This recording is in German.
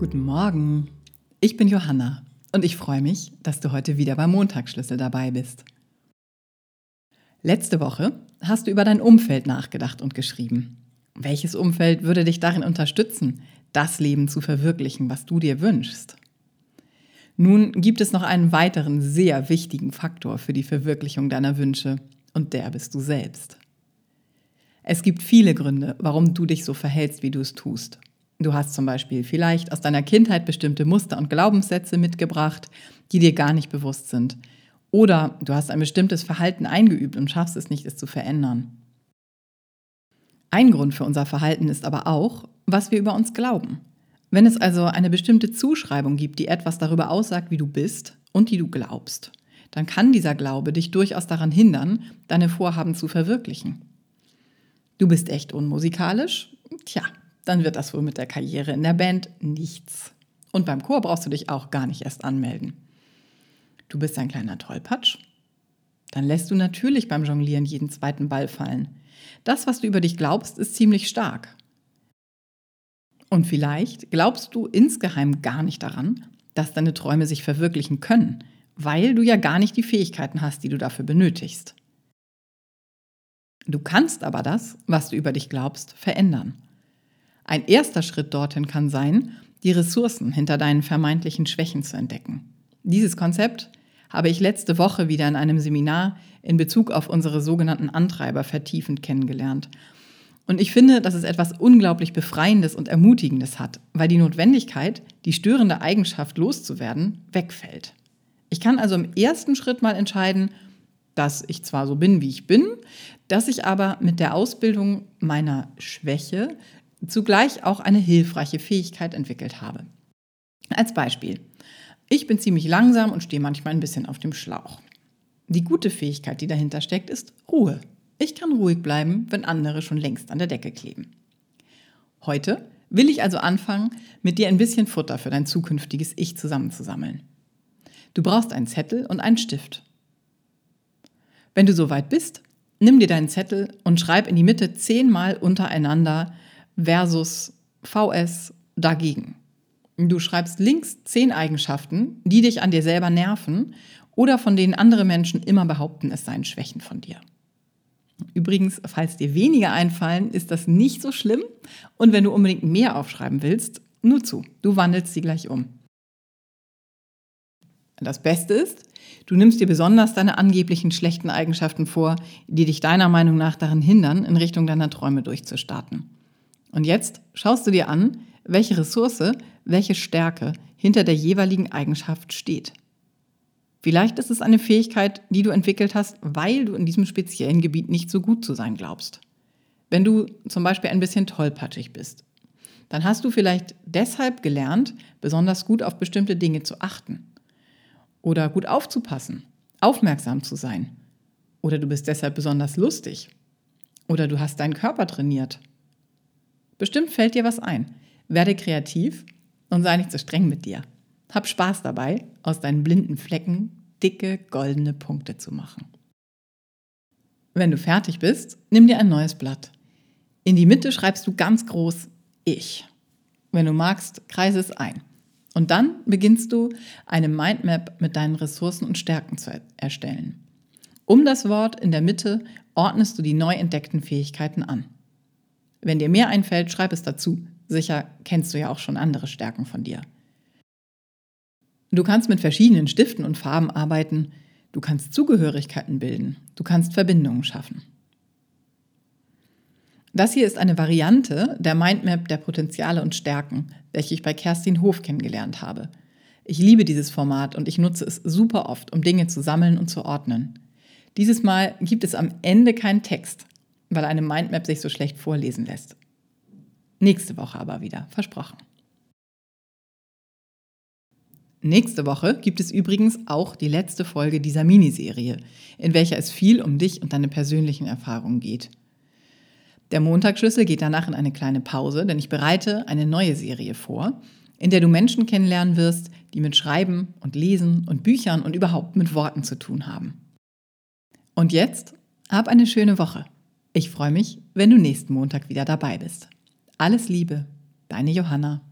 Guten Morgen, ich bin Johanna und ich freue mich, dass du heute wieder beim Montagsschlüssel dabei bist. Letzte Woche hast du über dein Umfeld nachgedacht und geschrieben. Welches Umfeld würde dich darin unterstützen, das Leben zu verwirklichen, was du dir wünschst? Nun gibt es noch einen weiteren sehr wichtigen Faktor für die Verwirklichung deiner Wünsche und der bist du selbst. Es gibt viele Gründe, warum du dich so verhältst, wie du es tust. Du hast zum Beispiel vielleicht aus deiner Kindheit bestimmte Muster und Glaubenssätze mitgebracht, die dir gar nicht bewusst sind. Oder du hast ein bestimmtes Verhalten eingeübt und schaffst es nicht, es zu verändern. Ein Grund für unser Verhalten ist aber auch, was wir über uns glauben. Wenn es also eine bestimmte Zuschreibung gibt, die etwas darüber aussagt, wie du bist und die du glaubst, dann kann dieser Glaube dich durchaus daran hindern, deine Vorhaben zu verwirklichen. Du bist echt unmusikalisch? Tja, dann wird das wohl mit der Karriere in der Band nichts. Und beim Chor brauchst du dich auch gar nicht erst anmelden. Du bist ein kleiner Tollpatsch? Dann lässt du natürlich beim Jonglieren jeden zweiten Ball fallen. Das, was du über dich glaubst, ist ziemlich stark. Und vielleicht glaubst du insgeheim gar nicht daran, dass deine Träume sich verwirklichen können, weil du ja gar nicht die Fähigkeiten hast, die du dafür benötigst. Du kannst aber das, was du über dich glaubst, verändern. Ein erster Schritt dorthin kann sein, die Ressourcen hinter deinen vermeintlichen Schwächen zu entdecken. Dieses Konzept habe ich letzte Woche wieder in einem Seminar in Bezug auf unsere sogenannten Antreiber vertiefend kennengelernt. Und ich finde, dass es etwas unglaublich Befreiendes und Ermutigendes hat, weil die Notwendigkeit, die störende Eigenschaft loszuwerden, wegfällt. Ich kann also im ersten Schritt mal entscheiden, dass ich zwar so bin, wie ich bin, dass ich aber mit der Ausbildung meiner Schwäche zugleich auch eine hilfreiche Fähigkeit entwickelt habe. Als Beispiel. Ich bin ziemlich langsam und stehe manchmal ein bisschen auf dem Schlauch. Die gute Fähigkeit, die dahinter steckt, ist Ruhe. Ich kann ruhig bleiben, wenn andere schon längst an der Decke kleben. Heute will ich also anfangen, mit dir ein bisschen Futter für dein zukünftiges Ich zusammenzusammeln. Du brauchst einen Zettel und einen Stift. Wenn du soweit bist, nimm dir deinen Zettel und schreib in die Mitte zehnmal untereinander versus VS dagegen. Du schreibst links zehn Eigenschaften, die dich an dir selber nerven oder von denen andere Menschen immer behaupten, es seien Schwächen von dir. Übrigens, falls dir weniger einfallen, ist das nicht so schlimm. Und wenn du unbedingt mehr aufschreiben willst, nur zu, du wandelst sie gleich um. Das Beste ist, du nimmst dir besonders deine angeblichen schlechten Eigenschaften vor, die dich deiner Meinung nach daran hindern, in Richtung deiner Träume durchzustarten. Und jetzt schaust du dir an, welche Ressource, welche Stärke hinter der jeweiligen Eigenschaft steht. Vielleicht ist es eine Fähigkeit, die du entwickelt hast, weil du in diesem speziellen Gebiet nicht so gut zu sein glaubst. Wenn du zum Beispiel ein bisschen tollpatschig bist, dann hast du vielleicht deshalb gelernt, besonders gut auf bestimmte Dinge zu achten oder gut aufzupassen, aufmerksam zu sein. Oder du bist deshalb besonders lustig. Oder du hast deinen Körper trainiert Bestimmt fällt dir was ein. Werde kreativ und sei nicht so streng mit dir. Hab Spaß dabei, aus deinen blinden Flecken dicke goldene Punkte zu machen. Wenn du fertig bist, nimm dir ein neues Blatt. In die Mitte schreibst du ganz groß Ich. Wenn du magst, kreise es ein. Und dann beginnst du eine Mindmap mit deinen Ressourcen und Stärken zu erstellen. Um das Wort in der Mitte ordnest du die neu entdeckten Fähigkeiten an. Wenn dir mehr einfällt, schreib es dazu. Sicher kennst du ja auch schon andere Stärken von dir. Du kannst mit verschiedenen Stiften und Farben arbeiten. Du kannst Zugehörigkeiten bilden. Du kannst Verbindungen schaffen. Das hier ist eine Variante der Mindmap der Potenziale und Stärken, welche ich bei Kerstin Hof kennengelernt habe. Ich liebe dieses Format und ich nutze es super oft, um Dinge zu sammeln und zu ordnen. Dieses Mal gibt es am Ende keinen Text weil eine Mindmap sich so schlecht vorlesen lässt. Nächste Woche aber wieder, versprochen. Nächste Woche gibt es übrigens auch die letzte Folge dieser Miniserie, in welcher es viel um dich und deine persönlichen Erfahrungen geht. Der Montagsschlüssel geht danach in eine kleine Pause, denn ich bereite eine neue Serie vor, in der du Menschen kennenlernen wirst, die mit Schreiben und Lesen und Büchern und überhaupt mit Worten zu tun haben. Und jetzt hab eine schöne Woche. Ich freue mich, wenn du nächsten Montag wieder dabei bist. Alles Liebe, deine Johanna.